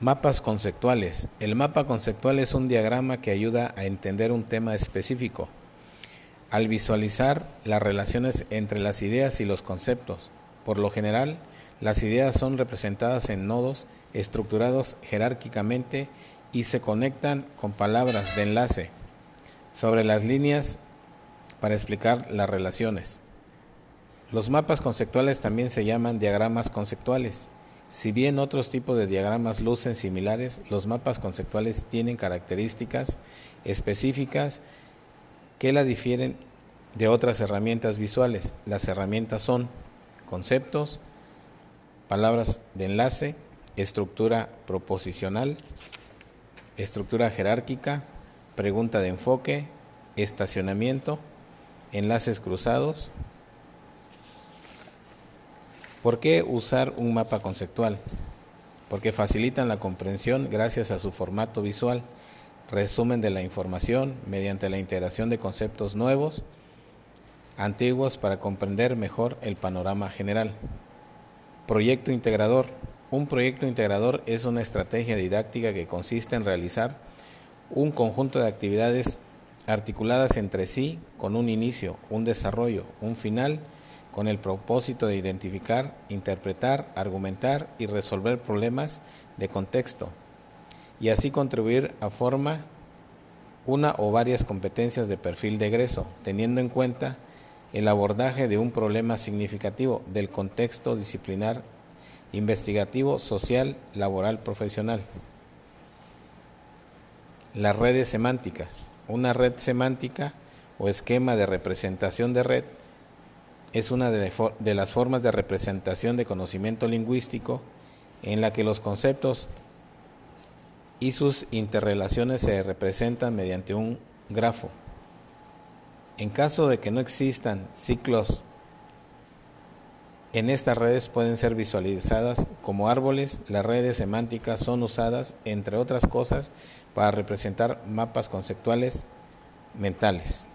Mapas conceptuales. El mapa conceptual es un diagrama que ayuda a entender un tema específico. Al visualizar las relaciones entre las ideas y los conceptos, por lo general, las ideas son representadas en nodos estructurados jerárquicamente y se conectan con palabras de enlace sobre las líneas para explicar las relaciones. Los mapas conceptuales también se llaman diagramas conceptuales si bien otros tipos de diagramas lucen similares, los mapas conceptuales tienen características específicas que la difieren de otras herramientas visuales. Las herramientas son conceptos, palabras de enlace, estructura proposicional, estructura jerárquica, pregunta de enfoque, estacionamiento, enlaces cruzados, ¿Por qué usar un mapa conceptual? Porque facilitan la comprensión gracias a su formato visual, resumen de la información mediante la integración de conceptos nuevos, antiguos para comprender mejor el panorama general. Proyecto integrador. Un proyecto integrador es una estrategia didáctica que consiste en realizar un conjunto de actividades articuladas entre sí con un inicio, un desarrollo, un final con el propósito de identificar, interpretar, argumentar y resolver problemas de contexto y así contribuir a forma una o varias competencias de perfil de egreso, teniendo en cuenta el abordaje de un problema significativo del contexto disciplinar, investigativo, social, laboral, profesional. Las redes semánticas. Una red semántica o esquema de representación de red es una de, las formas de representación de conocimiento lingüístico en la que los conceptos y sus interrelaciones se representan mediante un grafo. En caso de que no existan ciclos en estas redes pueden ser visualizadas como árboles. Las redes semánticas son usadas, entre otras cosas, para representar mapas conceptuales mentales.